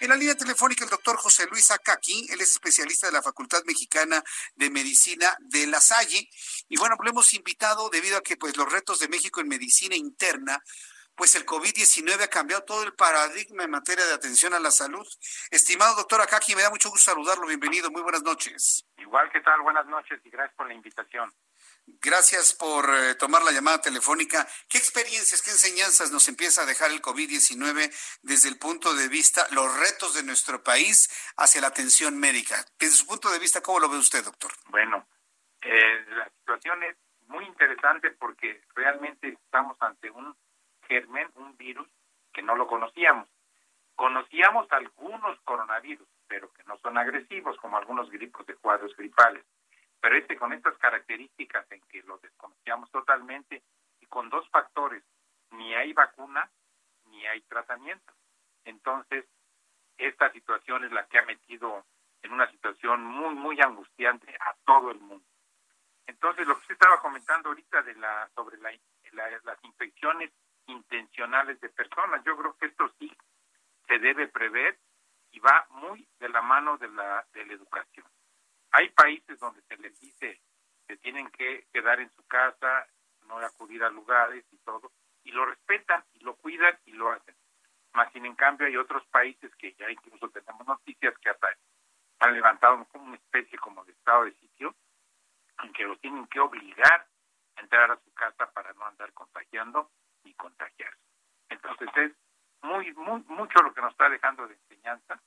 En la línea telefónica el doctor José Luis Acaki, él es especialista de la Facultad Mexicana de Medicina de La Salle. Y bueno, pues lo hemos invitado debido a que pues los retos de México en medicina interna pues el COVID-19 ha cambiado todo el paradigma en materia de atención a la salud. Estimado doctor Akaki, me da mucho gusto saludarlo. Bienvenido, muy buenas noches. Igual, ¿qué tal? Buenas noches y gracias por la invitación. Gracias por eh, tomar la llamada telefónica. ¿Qué experiencias, qué enseñanzas nos empieza a dejar el COVID-19 desde el punto de vista, los retos de nuestro país hacia la atención médica? Desde su punto de vista, ¿cómo lo ve usted, doctor? Bueno, eh, la situación es muy interesante porque realmente estamos ante un germen, un virus que no lo conocíamos. Conocíamos algunos coronavirus, pero que no son agresivos, como algunos gripos de cuadros gripales. Pero este con estas características en que lo desconocíamos totalmente y con dos factores, ni hay vacuna ni hay tratamiento. Entonces, esta situación es la que ha metido en una situación muy, muy angustiante a todo el mundo. Entonces, lo que usted estaba comentando ahorita de la sobre la, las infecciones intencionales de personas. Yo creo que esto sí se debe prever y va muy de la mano de la, de la educación. Hay países donde se les dice que tienen que quedar en su casa, no acudir a lugares y todo, y lo respetan y lo cuidan y lo hacen. Más sin en cambio hay otros países que ya incluso tenemos noticias que hasta han levantado como una especie como de estado de sitio, en que los tienen que obligar a entrar a su casa para no andar contagiando y contagiarse. Entonces es muy, muy, mucho lo que nos está dejando de enseñanza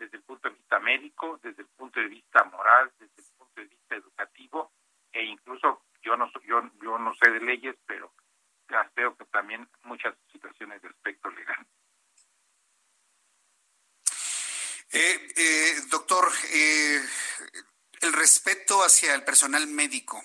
desde el punto de vista médico, desde el punto de vista moral, desde el punto de vista educativo e incluso yo no yo yo no sé de leyes, pero veo que también muchas situaciones de aspecto legal. Eh, eh, doctor, eh, el respeto hacia el personal médico.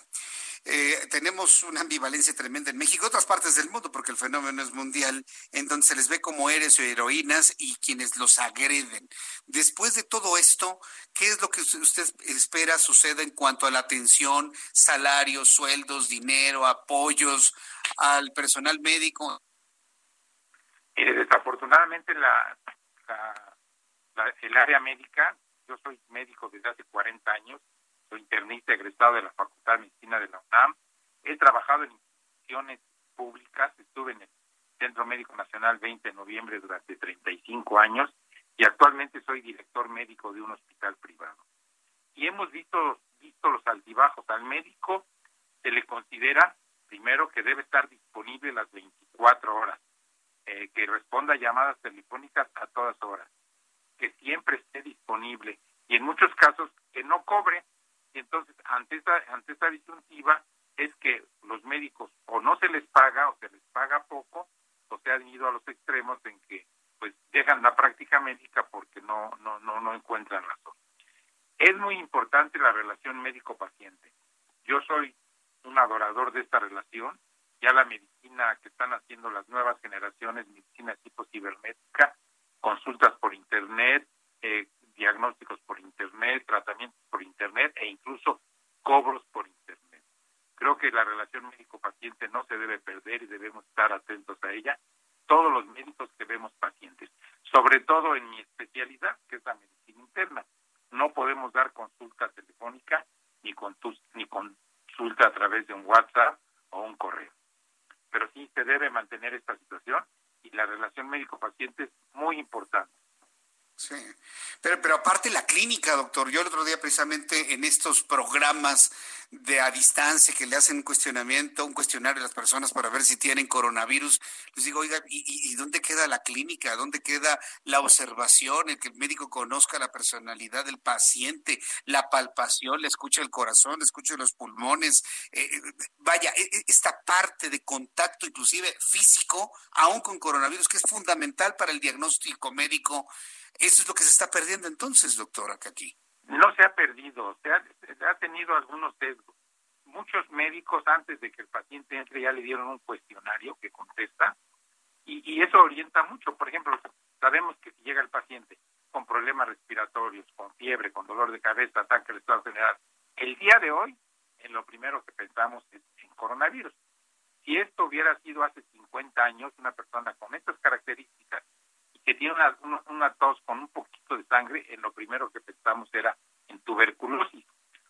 Eh, tenemos una ambivalencia tremenda en México, otras partes del mundo, porque el fenómeno es mundial, en donde se les ve como héroes o heroínas y quienes los agreden. Después de todo esto, ¿qué es lo que usted espera suceda en cuanto a la atención, salarios, sueldos, dinero, apoyos al personal médico? Mire, desafortunadamente la, el área médica, yo soy médico desde hace 40 años, internista egresado de la Facultad de Medicina de la UNAM. He trabajado en instituciones públicas, estuve en el Centro Médico Nacional 20 de noviembre durante 35 años y actualmente soy director médico de un hospital privado. Y hemos visto, visto los altibajos. Al médico se le considera, primero, que debe estar disponible las 24 horas, eh, que responda a llamadas telefónicas a todas horas, que siempre esté disponible y en muchos casos que no cobre entonces, ante esta, ante esta disyuntiva, es que los médicos o no se les paga o se les paga poco, o se han ido a los extremos en que pues dejan la práctica médica porque no, no, no, no encuentran razón. Es muy importante la relación médico-paciente. Yo soy un adorador de esta relación. Ya la medicina que están haciendo las nuevas generaciones, medicina tipo cibernética, consultas por internet, eh, diagnósticos por Internet, tratamientos por Internet e incluso cobros por Internet. Creo que la relación médico-paciente no se debe perder y debemos estar atentos a ella. Todos los médicos que vemos pacientes, sobre todo en mi especialidad, que es la medicina interna. No podemos dar consulta telefónica ni, con ni consulta a través de un WhatsApp o un correo. Pero sí se debe mantener esta situación y la relación médico-paciente es muy importante. Sí. Pero, pero aparte la clínica, doctor, yo el otro día precisamente en estos programas de a distancia que le hacen un cuestionamiento, un cuestionario a las personas para ver si tienen coronavirus, les digo, oiga, ¿y, dónde queda la clínica? ¿Dónde queda la observación, el que el médico conozca la personalidad del paciente, la palpación, le escucha el corazón, le escucha los pulmones? Eh, eh, vaya, e, e, esta parte de contacto inclusive físico, aún con coronavirus, que es fundamental para el diagnóstico médico, eso es lo que se está perdiendo entonces, doctora. No se ha perdido, se ha, tenido algunos sesgos. Muchos médicos antes de que el paciente entre ya le dieron un cuestionario que contesta y, eso orienta mucho. Por ejemplo, sabemos que si llega el paciente con problemas respiratorios, con fiebre, con dolor de cabeza, ataque al estado general, el día de hoy, en lo primero que pensamos es en coronavirus. Si esto hubiera sido hace 50 años, una persona con estas características que tiene una, tos con un poquito de sangre, en lo primero que pensamos era en tuberculosis.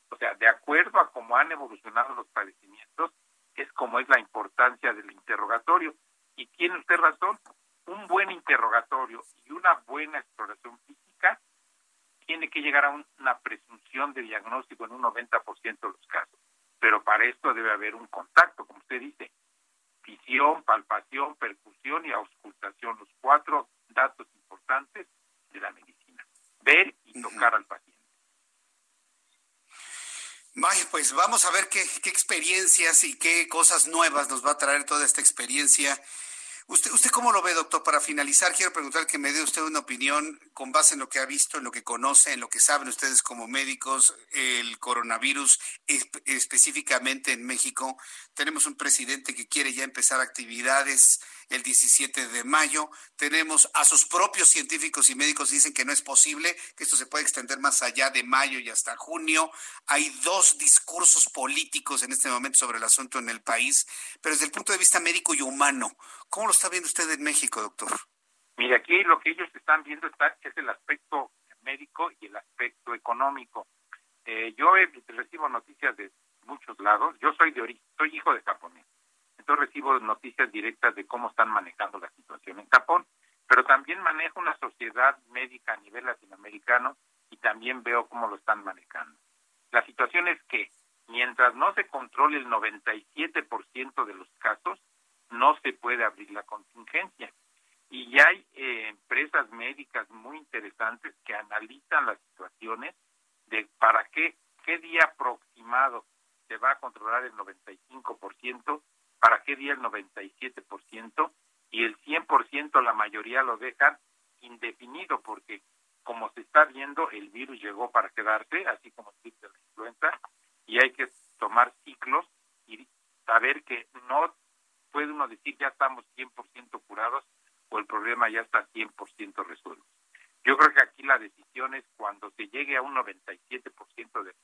O sea, de acuerdo a cómo han evolucionado los padecimientos, es como es la importancia del interrogatorio. Y tiene usted razón, un buen interrogatorio y una buena exploración física tiene que llegar a una presunción de diagnóstico en un 90% de los casos. Pero para esto debe haber un contacto, como usted dice, visión, palpación, percusión y auscultación, los cuatro datos importantes de la medicina. Ver y tocar al paciente. Vaya, pues vamos a ver qué, qué, experiencias y qué cosas nuevas nos va a traer toda esta experiencia ¿Usted, ¿Usted cómo lo ve, doctor? Para finalizar, quiero preguntar que me dé usted una opinión con base en lo que ha visto, en lo que conoce, en lo que saben ustedes como médicos, el coronavirus específicamente en México. Tenemos un presidente que quiere ya empezar actividades el 17 de mayo. Tenemos a sus propios científicos y médicos dicen que no es posible, que esto se puede extender más allá de mayo y hasta junio. Hay dos discursos políticos en este momento sobre el asunto en el país, pero desde el punto de vista médico y humano, ¿cómo lo está viendo usted en México, doctor? Mire, aquí lo que ellos están viendo está, es el aspecto médico y el aspecto económico. Eh, yo recibo noticias de muchos lados. Yo soy de origen, soy hijo de japonés entonces recibo noticias directas de cómo están manejando la situación en Japón, pero también manejo una sociedad médica a nivel latinoamericano y también veo cómo lo están manejando. La situación es que mientras no se controle el 97% de los casos, no se puede abrir la contingencia. Y ya hay eh, empresas médicas muy interesantes que analizan las situaciones de para qué, qué día aproximado se va a controlar el 95% para qué día el 97% y el 100% la mayoría lo dejan indefinido porque como se está viendo el virus llegó para quedarse, así como existe la influenza y hay que tomar ciclos y saber que no puede uno decir ya estamos 100% curados o el problema ya está 100% resuelto. Yo creo que aquí la decisión es cuando se llegue a un 97% de,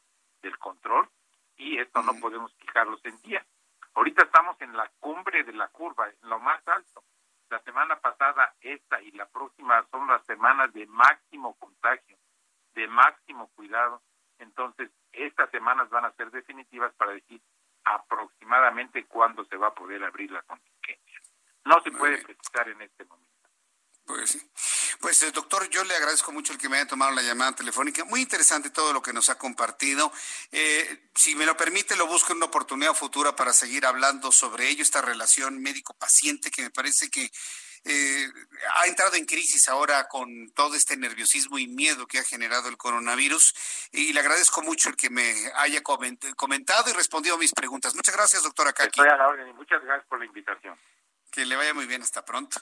del control y esto no podemos fijarlos en días Ahorita estamos en la cumbre de la curva, en lo más alto. La semana pasada, esta y la próxima son las semanas de máximo contagio, de máximo cuidado. Entonces, estas semanas van a ser definitivas para decir aproximadamente cuándo se va a poder abrir la contingencia. No se puede precisar en este momento. Pues sí. Pues eh, doctor, yo le agradezco mucho el que me haya tomado la llamada telefónica. Muy interesante todo lo que nos ha compartido. Eh, si me lo permite, lo busco en una oportunidad futura para seguir hablando sobre ello, esta relación médico-paciente que me parece que eh, ha entrado en crisis ahora con todo este nerviosismo y miedo que ha generado el coronavirus. Y le agradezco mucho el que me haya comentado y respondido a mis preguntas. Muchas gracias, doctora Kaki. Estoy a la orden y muchas gracias por la invitación. Que le vaya muy bien. Hasta pronto.